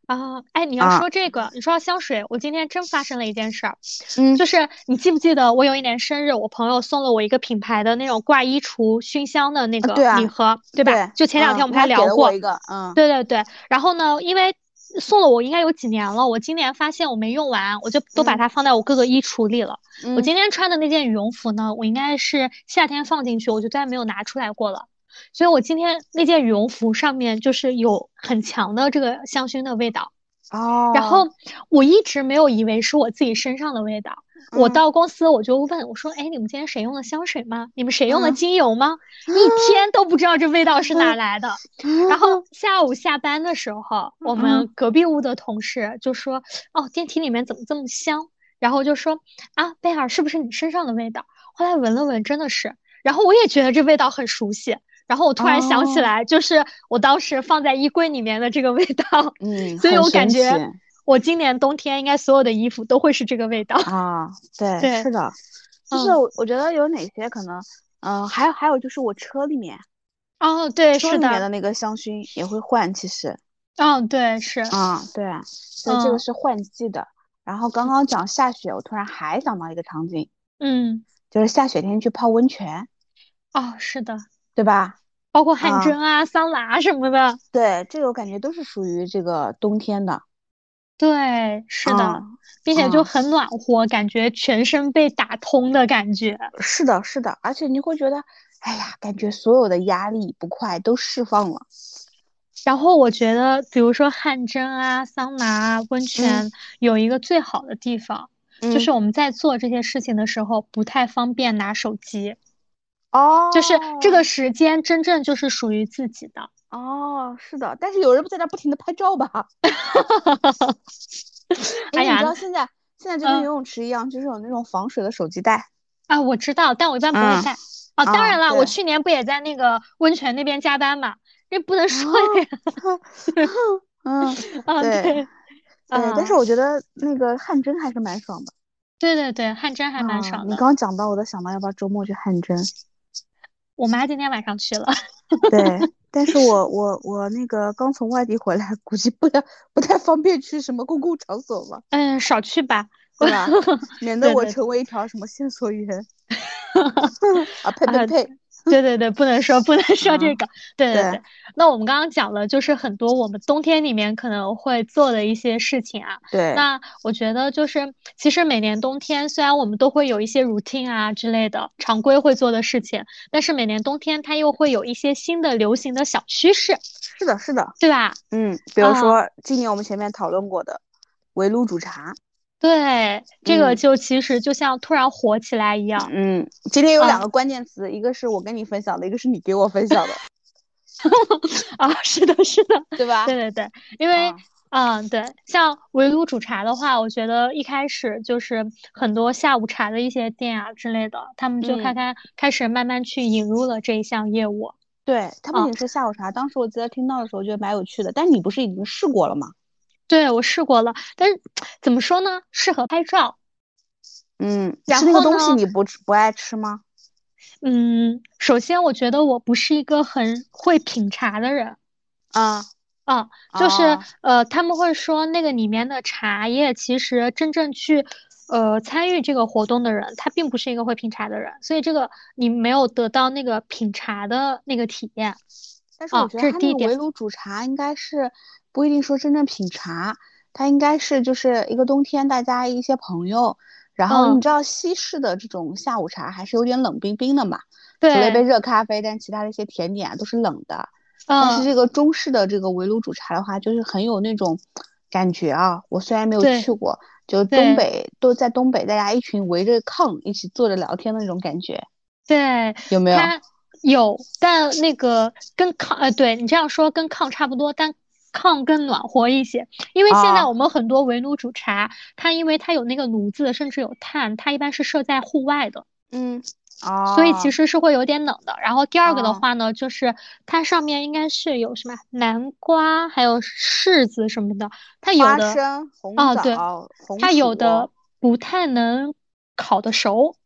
啊，哎，你要说这个，你说到香水，我今天真发生了一件事儿，嗯，就是你记不记得我有一年生日，我朋友送了我一个品牌的那种挂衣橱熏香的那个礼盒，对吧？就前两天我们还聊过一个，嗯，对对对。然后呢，因为送了我应该有几年了，我今年发现我没用完，我就都把它放在我各个衣橱里了。我今天穿的那件羽绒服呢，我应该是夏天放进去，我就再也没有拿出来过了。所以我今天那件羽绒服上面就是有很强的这个香薰的味道。哦。然后我一直没有以为是我自己身上的味道。我到公司我就问我说：“哎，你们今天谁用了香水吗？你们谁用了精油吗？”一天都不知道这味道是哪来的。然后下午下班的时候，我们隔壁屋的同事就说：“哦，电梯里面怎么这么香？”然后就说：“啊，贝尔，是不是你身上的味道？”后来闻了闻，真的是。然后我也觉得这味道很熟悉。然后我突然想起来，就是我当时放在衣柜里面的这个味道。嗯，所以我感觉。我今年冬天应该所有的衣服都会是这个味道啊，对，是的，就是我觉得有哪些可能，嗯，还有还有就是我车里面，哦，对，是的，车里面的那个香薰也会换，其实，嗯，对，是，啊，对，所以这个是换季的。然后刚刚讲下雪，我突然还想到一个场景，嗯，就是下雪天去泡温泉，哦，是的，对吧？包括汗蒸啊、桑拿什么的，对，这个我感觉都是属于这个冬天的。对，是的，并且就很暖和，感觉全身被打通的感觉。是的，是的，而且你会觉得，哎呀，感觉所有的压力不快都释放了。然后我觉得，比如说汗蒸啊、桑拿、啊、温泉，有一个最好的地方，就是我们在做这些事情的时候不太方便拿手机。哦。就是这个时间真正就是属于自己的。哦，是的，但是有人不在那不停的拍照吧？哎呀，你知道现在现在就跟游泳池一样，就是有那种防水的手机袋啊，我知道，但我一般不会带。哦，当然了，我去年不也在那个温泉那边加班嘛？这不能说呀。嗯，对对，但是我觉得那个汗蒸还是蛮爽的。对对对，汗蒸还蛮爽的。你刚讲到，我都想到要不要周末去汗蒸。我妈今天晚上去了。对。但是我我我那个刚从外地回来，估计不太不太方便去什么公共场所吧。嗯，少去吧，对吧？免得我成为一条什么线索员。啊呸呸呸！对对对，不能说不能说这个。对对对。那我们刚刚讲了，就是很多我们冬天里面可能会做的一些事情啊。对。那我觉得就是，其实每年冬天虽然我们都会有一些 routine 啊之类的常规会做的事情，但是每年冬天它又会有一些新的流行的小趋势。是的，是的，对吧？嗯，比如说今年我们前面讨论过的围炉煮茶。对，这个就其实就像突然火起来一样。嗯，今天有两个关键词，一个是我跟你分享的，一个是你给我分享的。啊，是的，是的，对吧？对对对，因为，嗯，对，像围炉煮茶的话，我觉得一开始就是很多下午茶的一些店啊之类的，他们就开开开始慢慢去引入了这一项业务。对，它不仅是下午茶，当时我记得听到的时候觉得蛮有趣的。但你不是已经试过了吗？对我试过了，但是怎么说呢？适合拍照。嗯，吃那个东西你不不爱吃吗？嗯，首先我觉得我不是一个很会品茶的人。啊啊，就是呃，他们会说那个里面的茶叶其实真正去呃参与这个活动的人，他并不是一个会品茶的人，所以这个你没有得到那个品茶的那个体验。但是我觉得他们围炉煮茶应该是不一定说真正品茶，它应该是就是一个冬天大家一些朋友，然后你知道西式的这种下午茶还是有点冷冰冰的嘛，除了一杯热咖啡，但其他的一些甜点啊都是冷的。但是这个中式的这个围炉煮茶的话，就是很有那种感觉啊。我虽然没有去过，就东北都在东北，大家一群围着炕一起坐着聊天的那种感觉。对，有没有？有，但那个跟炕，呃，对你这样说跟炕差不多，但炕更暖和一些。因为现在我们很多围炉煮茶，它因为它有那个炉子，甚至有炭，它一般是设在户外的。嗯。哦，所以其实是会有点冷的。然后第二个的话呢，就是它上面应该是有什么南瓜，还有柿子什么的。它有的哦，对，它有的不太能烤的熟。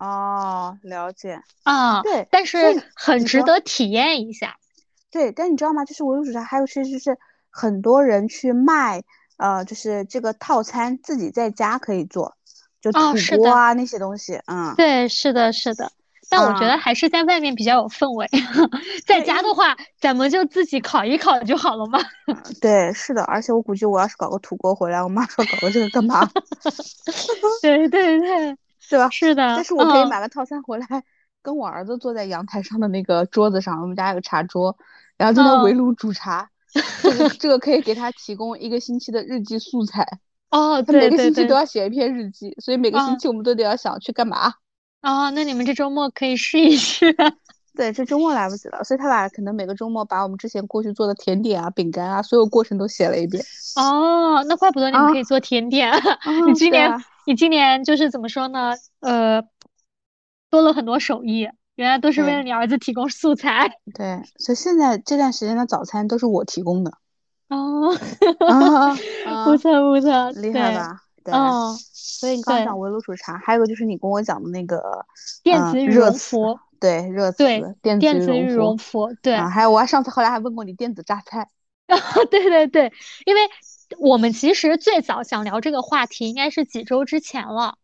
哦，了解啊。对，但是很值得体验一下。对，但你知道吗？就是围炉煮茶还有是就是很多人去卖，呃，就是这个套餐自己在家可以做。就土锅啊那些东西，嗯，对，是的，是的，但我觉得还是在外面比较有氛围，在家的话，咱们就自己烤一烤就好了嘛。对，是的，而且我估计我要是搞个土锅回来，我妈说搞个这个干嘛？对对对，是吧？是的。但是我可以买个套餐回来，跟我儿子坐在阳台上的那个桌子上，我们家有个茶桌，然后在那围炉煮茶，这个这个可以给他提供一个星期的日记素材。哦，他每个星期都要写一篇日记，所以每个星期我们都得要想去干嘛。哦，那你们这周末可以试一试。对，这周末来不及了，所以他把可能每个周末把我们之前过去做的甜点啊、饼干啊，所有过程都写了一遍。哦，那怪不得你们可以做甜点。你今年，你今年就是怎么说呢？呃，多了很多手艺，原来都是为了你儿子提供素材。对，所以现在这段时间的早餐都是我提供的。哦，不错不错，厉害吧？对，所以你刚讲围炉煮茶，还有个就是你跟我讲的那个电子羽绒服，对，热词，电子羽绒服，对，还有我上次后来还问过你电子榨菜，对对对，因为我们其实最早想聊这个话题应该是几周之前了，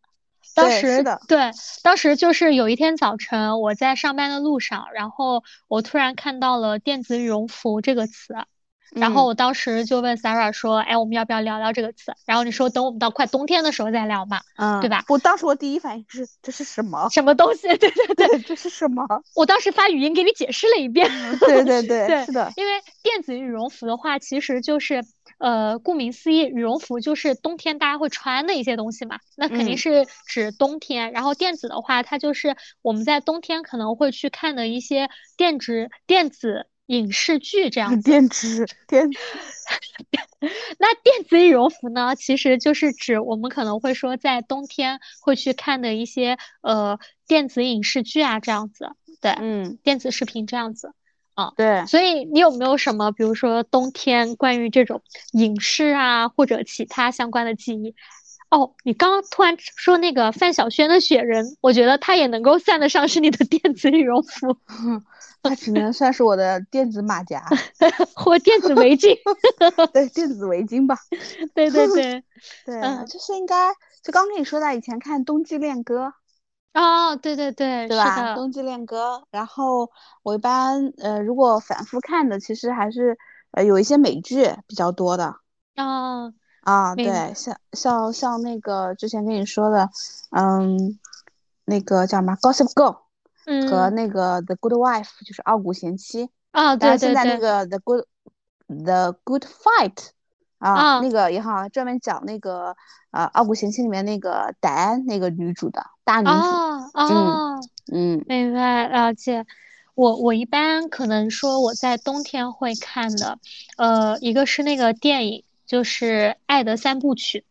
当时对，当时就是有一天早晨我在上班的路上，然后我突然看到了电子羽绒服这个词。然后我当时就问 Sarah 说：“哎，我们要不要聊聊这个词？”然后你说：“等我们到快冬天的时候再聊嘛，嗯，对吧？”我当时我第一反应是：“这是什么？什么东西？” 对对对，这是什么？我当时发语音给你解释了一遍。对对 对，对，是的。因为电子羽绒服的话，其实就是呃，顾名思义，羽绒服就是冬天大家会穿的一些东西嘛。那肯定是指冬天。然后电子的话，它就是我们在冬天可能会去看的一些电子电子。影视剧这样子，电子电，那电子羽绒服呢？其实就是指我们可能会说在冬天会去看的一些呃电子影视剧啊这样子，对，嗯，电子视频这样子，啊，对。所以你有没有什么，比如说冬天关于这种影视啊或者其他相关的记忆？哦，你刚刚突然说那个范晓萱的雪人，我觉得它也能够算得上是你的电子羽绒服。它只能算是我的电子马甲 或电子围巾，对，电子围巾吧。对对对，对，嗯就是应该就刚跟你说的，以前看《冬季恋歌》哦，对对对，对吧？《冬季恋歌》，然后我一般呃，如果反复看的，其实还是呃有一些美剧比较多的。啊啊，对，像像像那个之前跟你说的，嗯，那个叫什么《Gossip Girl》。和那个 The Good Wife 就是傲骨贤妻啊，对对对。现在那个 The Good The Good Fight 啊，那个也好，专门讲那个呃傲骨贤妻里面那个戴安那个女主的大女主。哦哦，嗯，明白了解。我我一般可能说我在冬天会看的，呃，一个是那个电影，就是《爱的三部曲》。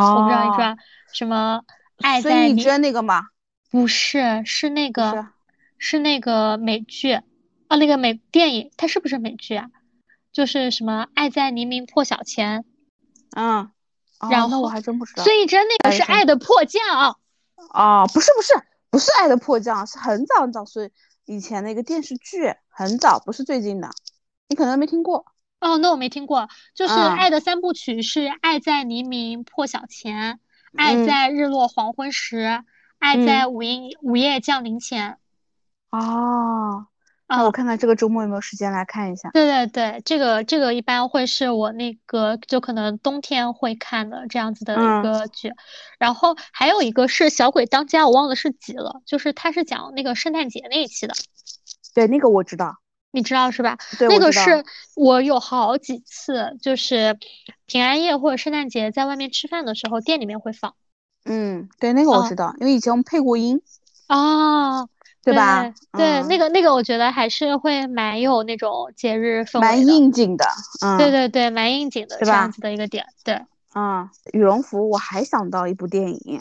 哦。我不知道你说什么？爱在你。孙艺珍那个吗？不是，是那个，是那个美剧，哦，那个美电影，它是不是美剧啊？就是什么《爱在黎明破晓前》，嗯，然后我还真不知道。孙艺珍那个是《爱的迫降》哦，不是不是不是《爱的迫降》，是很早很早，所以以前那个电视剧很早，不是最近的，你可能没听过。哦，那我没听过，就是《爱的三部曲》是《爱在黎明破晓前》。爱在日落黄昏时，爱在午夜午夜降临前。哦。那我看看这个周末有没有时间来看一下。对对对，这个这个一般会是我那个就可能冬天会看的这样子的一个剧，然后还有一个是《小鬼当家》，我忘了是几了，就是它是讲那个圣诞节那一期的。对，那个我知道，你知道是吧？对，那个是我有好几次就是平安夜或者圣诞节在外面吃饭的时候，店里面会放。嗯，对，那个我知道，因为以前我们配过音。哦。对吧？对，那个那个，我觉得还是会蛮有那种节日氛围，蛮应景的。嗯，对对对，蛮应景的，这样子的一个点。对，嗯，羽绒服，我还想到一部电影，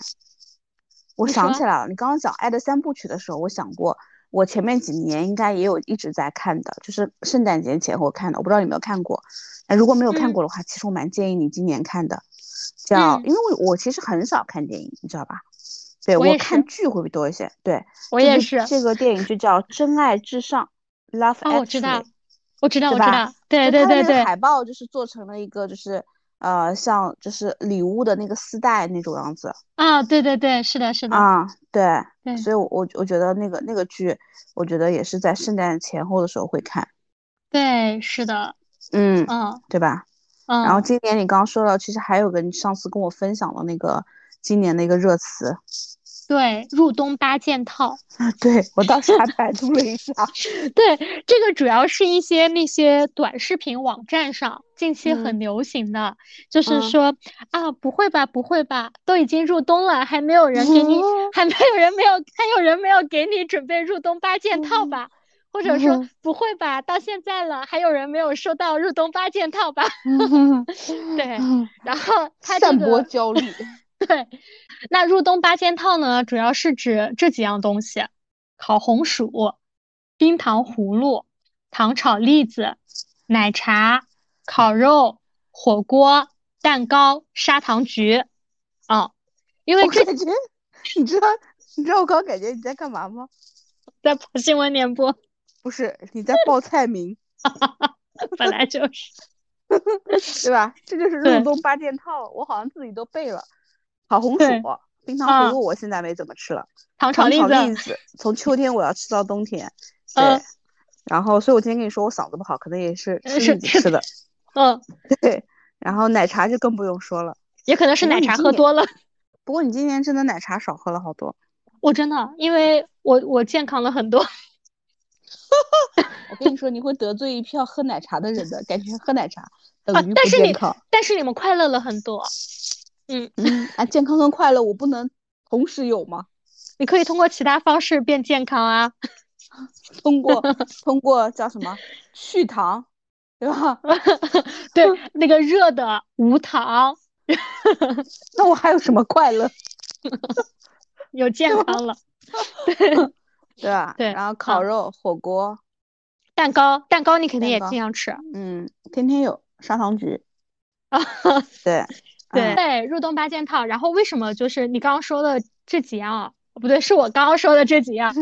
我想起来了，你刚刚讲《爱的三部曲》的时候，我想过，我前面几年应该也有一直在看的，就是圣诞节前后看的，我不知道你有没有看过。哎，如果没有看过的话，其实我蛮建议你今年看的，叫，因为我我其实很少看电影，你知道吧？对我看剧会不会多一些？对我也是。这个电影就叫《真爱至上》，Love Actually。我知道，我知道，我知道。对对对对。海报就是做成了一个，就是呃，像就是礼物的那个丝带那种样子。啊，对对对，是的，是的。啊，对。对。所以，我我我觉得那个那个剧，我觉得也是在圣诞前后的时候会看。对，是的。嗯嗯，对吧？嗯。然后今年你刚刚说到，其实还有个你上次跟我分享的那个。今年的一个热词，对，入冬八件套啊，对我当时还百度了一下，对，这个主要是一些那些短视频网站上近期很流行的，就是说啊，不会吧，不会吧，都已经入冬了，还没有人给你，还没有人没有，还有人没有给你准备入冬八件套吧？或者说不会吧，到现在了，还有人没有收到入冬八件套吧？对，然后他散播焦虑。对，那入冬八件套呢，主要是指这几样东西：烤红薯、冰糖葫芦、糖炒栗子、奶茶、烤肉、火锅、蛋糕、砂糖橘。啊，因为这，你知道，你知道我刚感觉你在干嘛吗？在跑新闻联播？不是，你在报菜名。本来就是，对吧？这就是入冬八件套，我好像自己都背了。烤红薯、冰糖葫芦，我现在没怎么吃了。糖炒栗子，从秋天我要吃到冬天。对，然后，所以我今天跟你说我嗓子不好，可能也是吃栗子吃的。嗯，对。然后奶茶就更不用说了，也可能是奶茶喝多了。不过你今年真的奶茶少喝了好多。我真的，因为我我健康了很多。我跟你 说，你会得罪一票喝奶茶的人的感觉，喝奶茶等于不健康。但是你们快乐了很多。嗯嗯啊，健康跟快乐我不能同时有吗？你可以通过其他方式变健康啊，通过通过叫什么去糖，对吧？对，那个热的无糖。那我还有什么快乐？有健康了，对吧？对。然后烤肉、火锅、蛋糕，蛋糕你肯定也经常吃。嗯，天天有砂糖橘。啊，对。对对，入冬八件套。然后为什么就是你刚刚说的这几样啊？不对，是我刚刚说的这几样。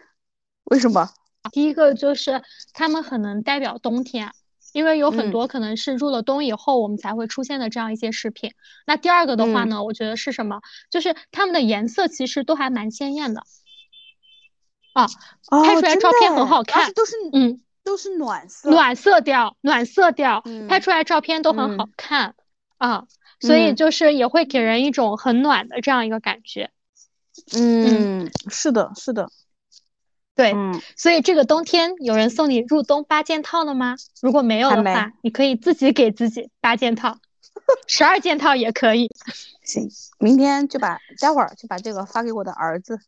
为什么？第一个就是它们很能代表冬天，因为有很多可能是入了冬以后我们才会出现的这样一些饰品。那第二个的话呢，我觉得是什么？就是它们的颜色其实都还蛮鲜艳的。啊，拍出来照片很好看，都是嗯，都是暖色暖色调，暖色调，拍出来照片都很好看啊。所以就是也会给人一种很暖的这样一个感觉，嗯，是的，是的，对，所以这个冬天有人送你入冬八件套了吗？如果没有的话，你可以自己给自己八件套，十二件套也可以。行，明天就把待会儿就把这个发给我的儿子。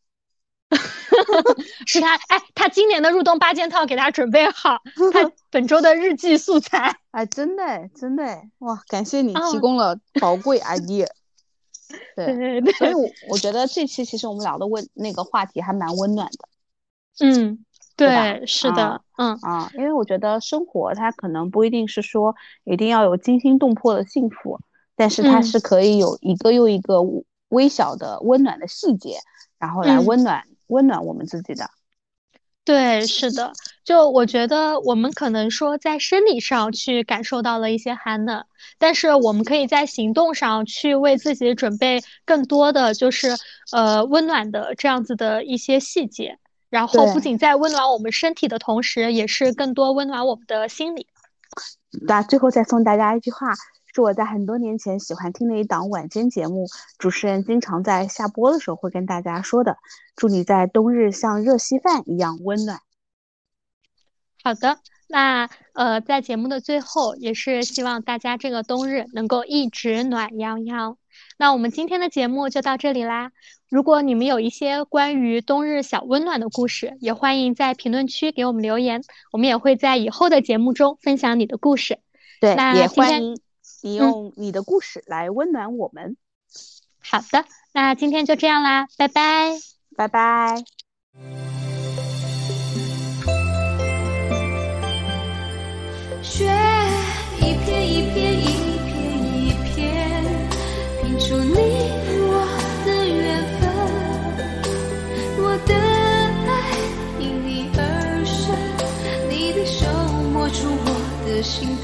是他哎，他今年的入冬八件套给他准备好，他 本周的日记素材哎，真的真的哇，感谢你提供了宝贵 idea。对 对对，所以，我我觉得这期其实我们聊的问那个话题还蛮温暖的。嗯，对，是的，嗯啊，因为我觉得生活它可能不一定是说一定要有惊心动魄的幸福，但是它是可以有一个又一个微小的温暖的细节，然后来温暖。温暖我们自己的，对，是的，就我觉得我们可能说在生理上去感受到了一些寒冷，但是我们可以在行动上去为自己准备更多的就是呃温暖的这样子的一些细节，然后不仅在温暖我们身体的同时，也是更多温暖我们的心理。那最后再送大家一句话。是我在很多年前喜欢听的一档晚间节目，主持人经常在下播的时候会跟大家说的：“祝你在冬日像热稀饭一样温暖。”好的，那呃，在节目的最后，也是希望大家这个冬日能够一直暖洋洋。那我们今天的节目就到这里啦。如果你们有一些关于冬日小温暖的故事，也欢迎在评论区给我们留言，我们也会在以后的节目中分享你的故事。对，也欢迎。你用你的故事来温暖我们。好的，那今天就这样啦，拜拜，拜拜。雪一片一片一片一片，拼出你我的缘分。我的爱因你而生，你的手摸出我的心